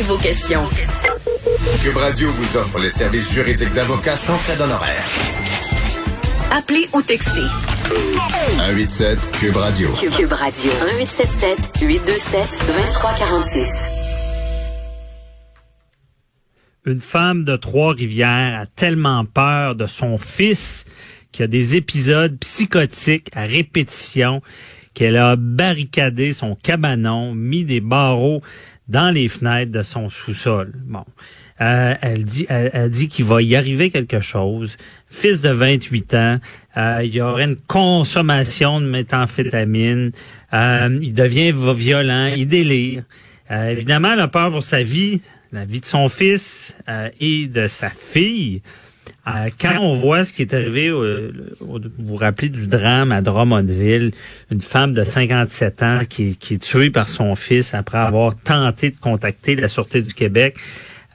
Préparez vos questions. Cube Radio vous offre les services juridiques d'avocats sans frais d'honoraires. Appelez ou textez. 187 Cube Radio. Cube Radio. 1877 827 2346. Une femme de Trois-Rivières a tellement peur de son fils qui a des épisodes psychotiques à répétition qu'elle a barricadé son cabanon, mis des barreaux dans les fenêtres de son sous-sol. Bon, euh, elle dit, elle, dit qu'il va y arriver quelque chose. Fils de 28 ans, euh, il y aurait une consommation de méthamphétamine. Euh, il devient violent, il délire. évidemment, elle a peur pour sa vie, la vie de son fils et de sa fille. Quand on voit ce qui est arrivé, vous vous rappelez du drame à Drummondville, une femme de 57 ans qui, est tuée par son fils après avoir tenté de contacter la Sûreté du Québec.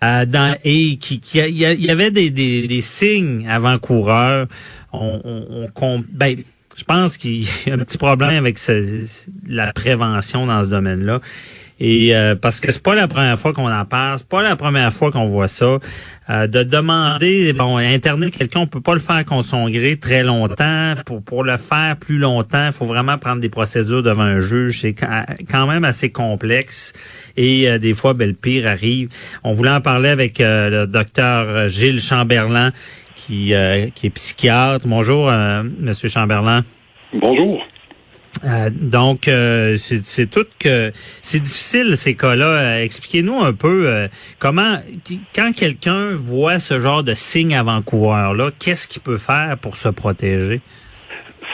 Euh, et qui, il y, avait des, signes avant-coureurs. Ben, je pense qu'il y a un petit problème avec la prévention dans ce domaine-là. Et euh, parce que c'est pas la première fois qu'on en parle, c'est pas la première fois qu'on voit ça. Euh, de demander, bon, interner quelqu'un, on peut pas le faire contre son gré très longtemps. Pour pour le faire plus longtemps, il faut vraiment prendre des procédures devant un juge. C'est quand même assez complexe. Et euh, des fois, ben, le pire arrive. On voulait en parler avec le docteur Gilles Chamberlain, qui, qui est psychiatre. Bonjour, Monsieur Chamberlain. Bonjour. Euh, donc, euh, c'est tout que c'est difficile ces cas-là. Expliquez-nous un peu euh, comment, quand quelqu'un voit ce genre de signe avant-coureur-là, qu'est-ce qu'il peut faire pour se protéger?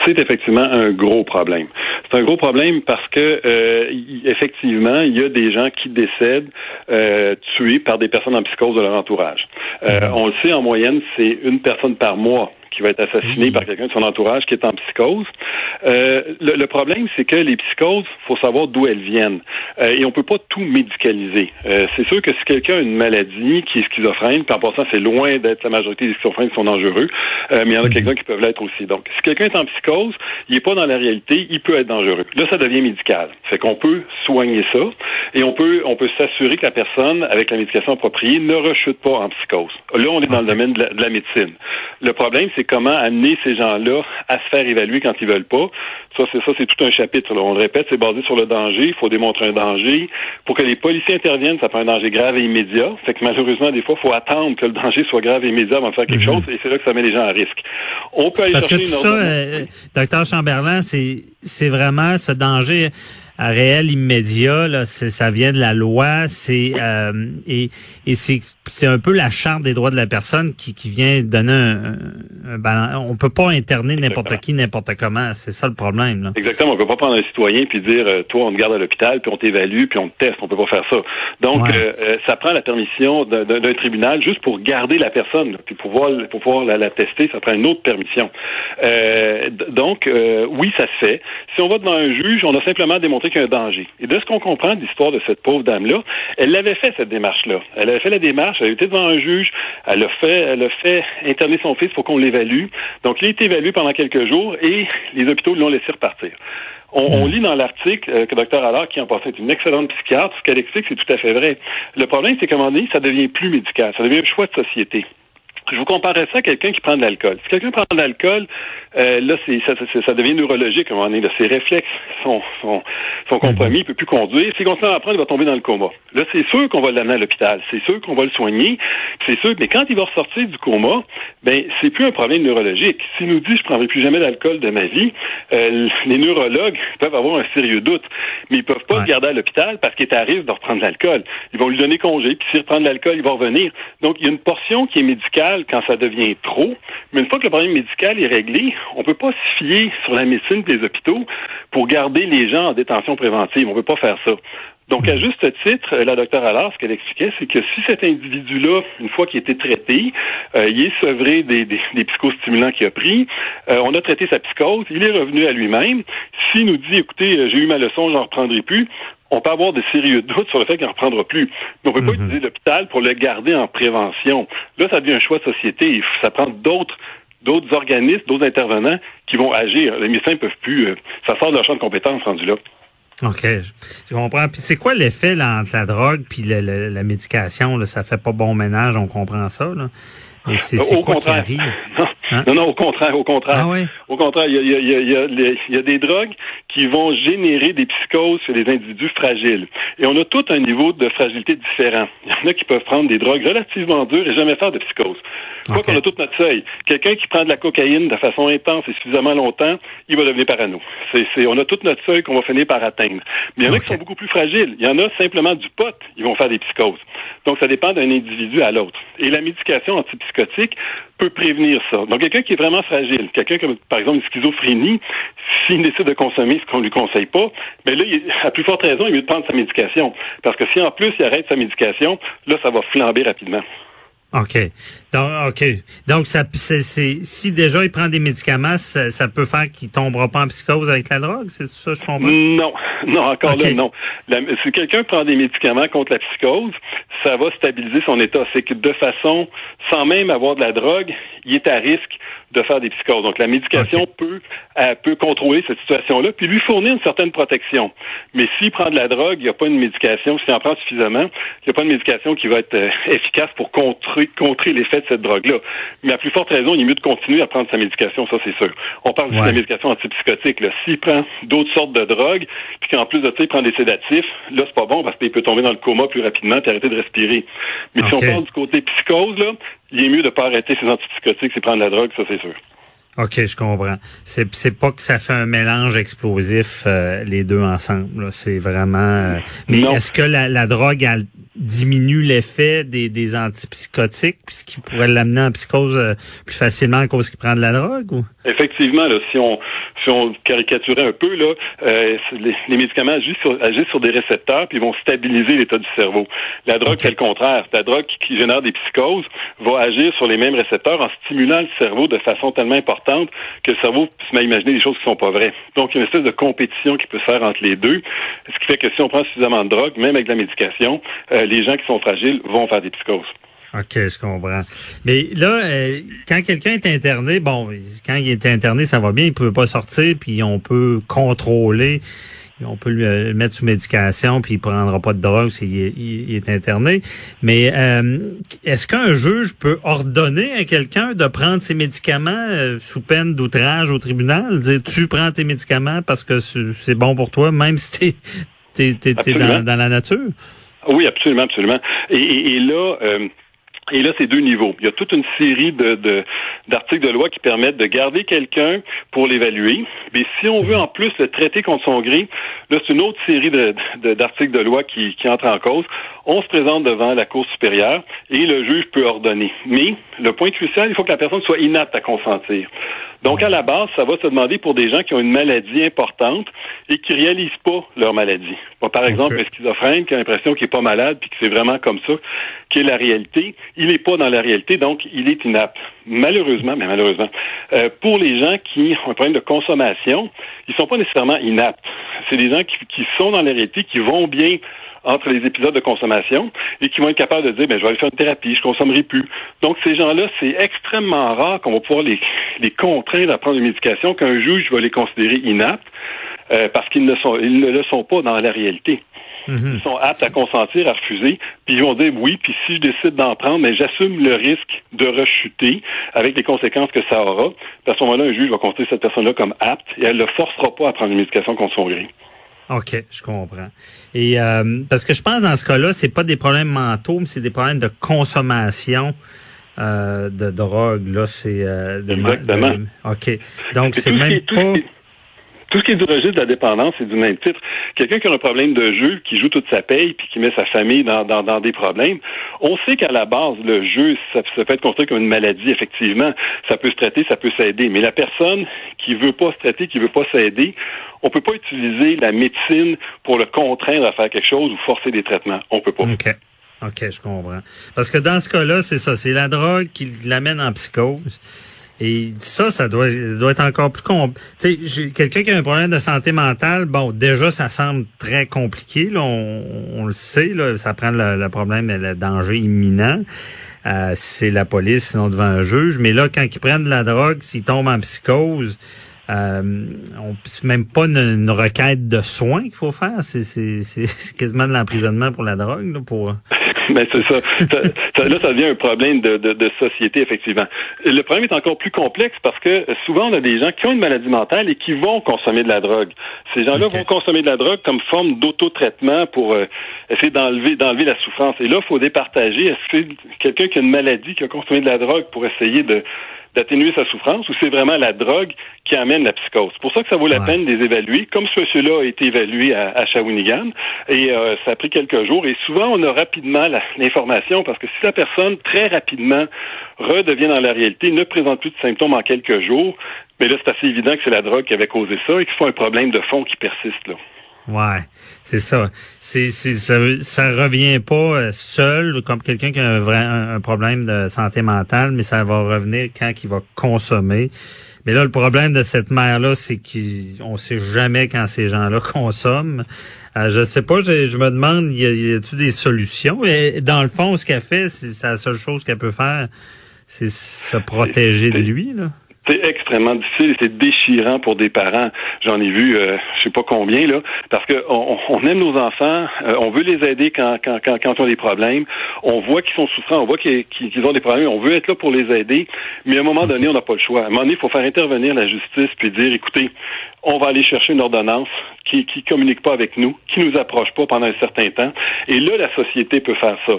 C'est effectivement un gros problème. C'est un gros problème parce que effectivement, il y a des gens qui décèdent tués par des personnes en psychose de leur entourage. Mm-hmm. On le sait en moyenne, c'est une personne par mois qui va être assassiné par quelqu'un de son entourage qui est en psychose. Euh, le, problème, c'est que les psychoses, faut savoir d'où elles viennent. Euh, et on peut pas tout médicaliser. Euh, c'est sûr que si quelqu'un a une maladie qui est schizophrène, puis en passant, c'est loin d'être la majorité des schizophrènes qui sont dangereux, mais il y en a mhm. quelqu'un qui peuvent l'être aussi. Donc, si quelqu'un est en psychose, il n'est pas dans la réalité, il peut être dangereux. Là, ça devient médical. Fait qu'on peut soigner ça et on peut on peut s'assurer que la personne, avec la médication appropriée, ne rechute pas en psychose. Là, on est dans le domaine de la médecine. Le problème, c'est comment amener ces gens-là à se faire évaluer quand ils veulent pas. Ça, c'est ça, c'est tout un chapitre. On le répète, c'est basé sur le danger. Il faut démontrer un danger. Pour que les policiers interviennent, ça prend un danger grave et immédiat. Fait que malheureusement, des fois, il faut attendre que le danger soit grave et immédiat avant de faire quelque mhm. chose. Et c'est là que ça met les gens à risque. On peut aller Parce que tout ça, euh, docteur Chamberlain, c'est vraiment ce danger réel immédiat. Là, ça vient de la loi. C'est euh, et, et c'est un peu la charte des droits de la personne qui, qui vient donner un, un, On peut pas interner n'importe qui n'importe comment. C'est ça le problème. Là. Exactement. On peut pas prendre un citoyen puis dire euh, toi on te garde à l'hôpital puis on t'évalue puis on te teste. On peut pas faire ça. Donc euh, ça prend la permission d'un tribunal juste pour garder la personne puis pouvoir pour pouvoir la, la, tester. Ça prend une autre permission. donc oui ça se fait. Si on va devant un juge, on a simplement démontré un danger. Et de ce qu'on comprend de l'histoire de cette pauvre dame-là, elle l'avait fait, cette démarche-là. Elle avait fait la démarche, elle a été devant un juge, elle a fait, elle a fait interner son fils pour qu'on l'évalue. Donc, il a été évalué pendant quelques jours et les hôpitaux l'ont laissé repartir. On, lit dans l'article euh, que Dr. Allard, qui en passé est une excellente psychiatre, ce qu'elle explique, c'est tout à fait vrai. Le problème, c'est qu'à un moment donné, ça devient plus médical, ça devient un choix de société. Je vous comparerais ça à quelqu'un qui prend de l'alcool. Si quelqu'un prend de l'alcool, euh, là, c'est, ça, ça, devient neurologique à un moment donné. Ses réflexes sont, sont, sont compromis, il peut plus conduire. S'il continue à apprendre, il va tomber dans le coma. Là, c'est sûr qu'on va l'amener à l'hôpital. C'est sûr qu'on va le soigner. C'est sûr, mais quand il va ressortir du coma, ben, c'est plus un problème neurologique. S'il nous dit, je prendrai plus jamais d'alcool de ma vie, euh, les neurologues peuvent avoir un sérieux doute. Mais ils peuvent pas le garder à l'hôpital parce qu'il est à risque de reprendre l'alcool. Ils vont lui donner congé, puis s'il reprend de l'alcool, il va revenir. Donc, il y a une portion qui est médicale quand ça devient trop, mais une fois que le problème médical est réglé, on peut pas se fier sur la médecine les hôpitaux pour garder les gens en détention préventive. On peut pas faire ça. Donc, à juste titre, la docteure Allard, ce qu'elle expliquait, c'est que si cet individu-là, une fois qu'il a été traité, euh, il est sevré des, des, des psychostimulants qu'il a pris, euh, on a traité sa psychose, il est revenu à lui-même. S'il nous dit, écoutez, euh, j'ai eu ma leçon, j'en reprendrai plus, on peut avoir des sérieux doutes sur le fait qu'il n'en reprendra plus. Mais on peut pas utiliser l'hôpital pour le garder en prévention. Là, ça devient un choix de société. Ça prend d'autres d'autres organismes, d'autres intervenants qui vont agir. Les médecins ne peuvent plus. ça sort de leur champ de compétences rendu là. OK, je comprends. Puis c'est quoi l'effet entre la drogue puis la, la, la médication? Là? Ça fait pas bon ménage, on comprend ça. Là. Mais c'est quoi contraire. qui arrive? Hein? Non, non, au contraire, au contraire. Ah oui? Au contraire, il y a, y, a, y, a, y a des drogues qui vont générer des psychoses chez les individus fragiles. Et on a tout un niveau de fragilité différent. Il y en a qui peuvent prendre des drogues relativement dures et jamais faire de psychose. Quoi okay. qu'on a tout notre seuil. Quelqu'un qui prend de la cocaïne de façon intense et suffisamment longtemps, il va devenir parano. C'est, c'est, on a tout notre seuil qu'on va finir par atteindre. Mais il y en a qui sont beaucoup plus fragiles. Il y en a simplement du pot, ils vont faire des psychoses. Donc, ça dépend d'un individu à l'autre. Et la médication antipsychotique peut prévenir ça. Donc, quelqu'un qui est vraiment fragile, quelqu'un comme, par exemple, une schizophrénie, s'il décide de consommer ce qu'on lui conseille pas, mais là, il, à plus forte raison, il est mieux de prendre sa médication. Parce que si en plus il arrête sa médication, là, ça va flamber rapidement. OK. Donc, OK. Donc, ça, c'est, c'est, si déjà il prend des médicaments, ça, ça peut faire qu'il tombera pas en psychose avec la drogue, c'est ça, je comprends? Non. Non, encore okay. là, non. La, si quelqu'un prend des médicaments contre la psychose, ça va stabiliser son état. C'est que de façon, sans même avoir de la drogue, il est à risque de faire des psychoses. Donc, la médication okay. peut, euh, peut contrôler cette situation-là, puis lui fournir une certaine protection. Mais s'il prend de la drogue, il n'y a pas une médication, s'il en prend suffisamment, il n'y a pas une médication qui va être euh, efficace pour contrer, contrer l'effet cette drogue-là. Mais à plus forte raison, il est mieux de continuer à prendre sa médication, ça c'est sûr. On parle ouais. de la médication antipsychotique. S'il prend d'autres sortes de drogues, puis qu'en plus de ça, il prend des sédatifs, là, c'est pas bon parce qu'il peut tomber dans le coma plus rapidement et arrêter de respirer. Mais okay. si on parle du côté psychose, là, il est mieux de pas arrêter ses antipsychotiques et prendre la drogue, ça c'est sûr. OK, je comprends. C'est c'est pas que ça fait un mélange explosif euh, les deux ensemble. C'est vraiment. Euh, mais est-ce que la, la drogue elle diminue l'effet des, des antipsychotiques, puisqu'il pourrait l'amener en psychose euh, plus facilement à cause qu'il prend de la drogue? Ou? Effectivement, là, si on si on caricaturait un peu, là, euh, les, les, médicaments agissent sur, agissent sur des récepteurs puis vont stabiliser l'état du cerveau. La drogue, okay. c'est le contraire. La drogue qui, qui génère des psychoses va agir sur les mêmes récepteurs en stimulant le cerveau de façon tellement importante que le cerveau se met à imaginer des choses qui sont pas vraies. Donc, il y a une espèce de compétition qui peut se faire entre les deux, ce qui fait que si on prend suffisamment de drogue, même avec la médication, euh, les gens qui sont fragiles vont faire des psychoses. OK, je comprends. Mais là, euh, quand quelqu'un est interné, bon, quand il est interné, ça va bien, il peut pas sortir, puis on peut contrôler, on peut lui euh, mettre sous médication, puis il prendra pas de drogue s'il est, il est interné. Mais euh, est-ce qu'un juge peut ordonner à quelqu'un de prendre ses médicaments euh, sous peine d'outrage au tribunal? Dire, tu prends tes médicaments parce que c'est bon pour toi, même si t'es es, es, dans, dans la nature? Oui, absolument, absolument. Et, et, et là, euh, et là, c'est deux niveaux. Il y a toute une série de, d'articles de loi qui permettent de garder quelqu'un pour l'évaluer. Mais si on veut en plus le traiter contre son gré, là, c'est une autre série de, d'articles de loi qui, qui entre en cause. On se présente devant la Cour supérieure et le juge peut ordonner. Mais le point crucial, il faut que la personne soit inapte à consentir. Donc, à la base, ça va se demander pour des gens qui ont une maladie importante et qui réalisent pas leur maladie. Par exemple, okay. un schizophrène qui a l'impression qu'il est pas malade puis que c'est vraiment comme ça qui est la réalité. Il n'est pas dans la réalité, donc il est inapte. Malheureusement, mais malheureusement, euh, pour les gens qui ont un problème de consommation, ils sont pas nécessairement inaptes. C'est des gens qui, qui sont dans la réalité, qui vont bien entre les épisodes de consommation et qui vont être capables de dire ben je vais aller faire une thérapie, je consommerai plus. Donc ces gens-là, c'est extrêmement rare qu'on va pouvoir les, les contraindre à prendre une médication qu'un juge va les considérer inaptes euh, parce qu'ils ne sont ils ne le sont pas dans la réalité. Mm-hmm. Ils sont aptes à consentir, à refuser, puis ils vont dire oui, puis si je décide d'en prendre, mais j'assume le risque de rechuter avec les conséquences que ça aura. À ce moment-là, un juge va considérer cette personne-là comme apte et elle ne le forcera pas à prendre une médication contre son gré. OK, je comprends. Et euh, parce que je pense dans ce cas-là, c'est pas des problèmes mentaux, mais c'est des problèmes de consommation euh, de drogue. Là, c'est euh, de, Exactement. De, OK. Donc c'est même pas. Tout ce qui est du registre de la dépendance, c'est du même titre. Quelqu'un qui a un problème de jeu, qui joue toute sa paye, puis qui met sa famille dans, dans, dans des problèmes, on sait qu'à la base, le jeu, ça, peut être construit comme une maladie, effectivement. Ça peut se traiter, ça peut s'aider. Mais la personne qui veut pas se traiter, qui veut pas s'aider, on peut pas utiliser la médecine pour le contraindre à faire quelque chose ou forcer des traitements. On peut pas. OK. OK, je comprends. Parce que dans ce cas-là, c'est ça, c'est la drogue qui l'amène en psychose. Et ça, ça doit, doit être encore plus compliqué. Quelqu'un qui a un problème de santé mentale, bon, déjà, ça semble très compliqué. Là, on, le sait, là, ça prend le, problème, le danger imminent. Euh, c'est la police, sinon devant un juge. Mais là, quand ils prennent de la drogue, s'ils tombent en psychose, euh, on même pas une, requête de soins qu'il faut faire. C'est quasiment de l'emprisonnement pour la drogue, là, pour. Ben c'est ça. Là, ça devient un problème de, de, de, société, effectivement. Le problème est encore plus complexe parce que souvent, on a des gens qui ont une maladie mentale et qui vont consommer de la drogue. Ces gens-là vont consommer de la drogue comme forme d'autotraitement pour euh, essayer d'enlever d'enlever la souffrance. Et là, il faut départager. Est-ce que c'est quelqu'un qui a une maladie, qui a consommé de la drogue pour essayer de d'atténuer sa souffrance ou c'est vraiment la drogue qui amène la psychose? C'est pour ça que ça vaut la peine de les évaluer, comme ce monsieur-là a été évalué à, à Shawinigan, et euh, ça a pris quelques jours, et souvent on a rapidement l'information, parce que si la personne très rapidement redevient dans la réalité, ne présente plus de symptômes en quelques jours, mais là c'est assez évident que c'est la drogue qui avait causé ça et qu'il faut un problème de fond qui persiste là. Ouais, c'est ça. C'est, ça. Ça revient pas euh, seul comme quelqu'un qui a un, vrai, un, problème de santé mentale, mais ça va revenir quand il va consommer. Mais là, le problème de cette mère-là, c'est qu'on sait jamais quand ces gens-là consomment. Euh, je sais pas, je, me demande, y a-t-il des solutions? Et dans le fond, ce qu'elle fait, c'est la seule chose qu'elle peut faire, c'est se protéger de lui, là. C'est extrêmement difficile c'est déchirant pour des parents. J'en ai vu, euh, je sais pas combien là, parce que on, aime nos enfants, euh, on veut les aider quand quand quand, quand ils ont des problèmes. On voit qu'ils sont souffrants, on voit qu'ils ont des problèmes, on veut être là pour les aider, mais à un moment donné, on n'a pas le choix. À un moment donné, il faut faire intervenir la justice puis dire, écoutez, on va aller chercher une ordonnance qui qui communique pas avec nous, qui nous approche pas pendant un certain temps. Et là, la société peut faire ça.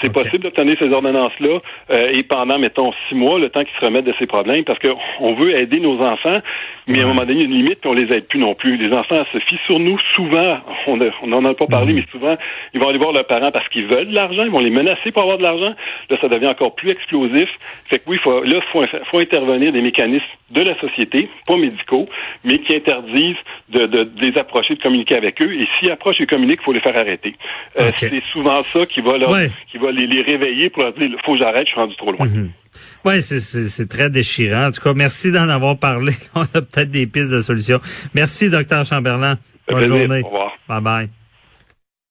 C'est possible d'obtenir ces ordonnances-là euh, et pendant, mettons, six mois, le temps qu'ils se remettent de ces problèmes, parce qu'on veut aider nos enfants, mais à un moment donné, il y a une limite, puis on les aide plus non plus. Les enfants se fient sur nous souvent. On n'en a pas parlé, mhm. mais souvent, ils vont aller voir leurs parents parce qu'ils veulent de l'argent, ils vont les menacer pour avoir de l'argent. Là, ça devient encore plus explosif. Fait que oui, faut, là, faut, faut intervenir des mécanismes de la société, pas médicaux, mais qui interdisent de, de, de les approcher, de communiquer avec eux. Et s'ils approchent et communiquent, il faut les faire arrêter. Euh, c'est souvent ça qui va, leur, qui va les, les, réveiller pour leur dire faut que j'arrête, je suis rendu trop loin. Mhm. Oui, c'est très déchirant. En tout cas, merci d'en avoir parlé. On a peut-être des pistes de solutions. Merci, docteur Chamberlain. Bonne journée. Au revoir. Bye bye.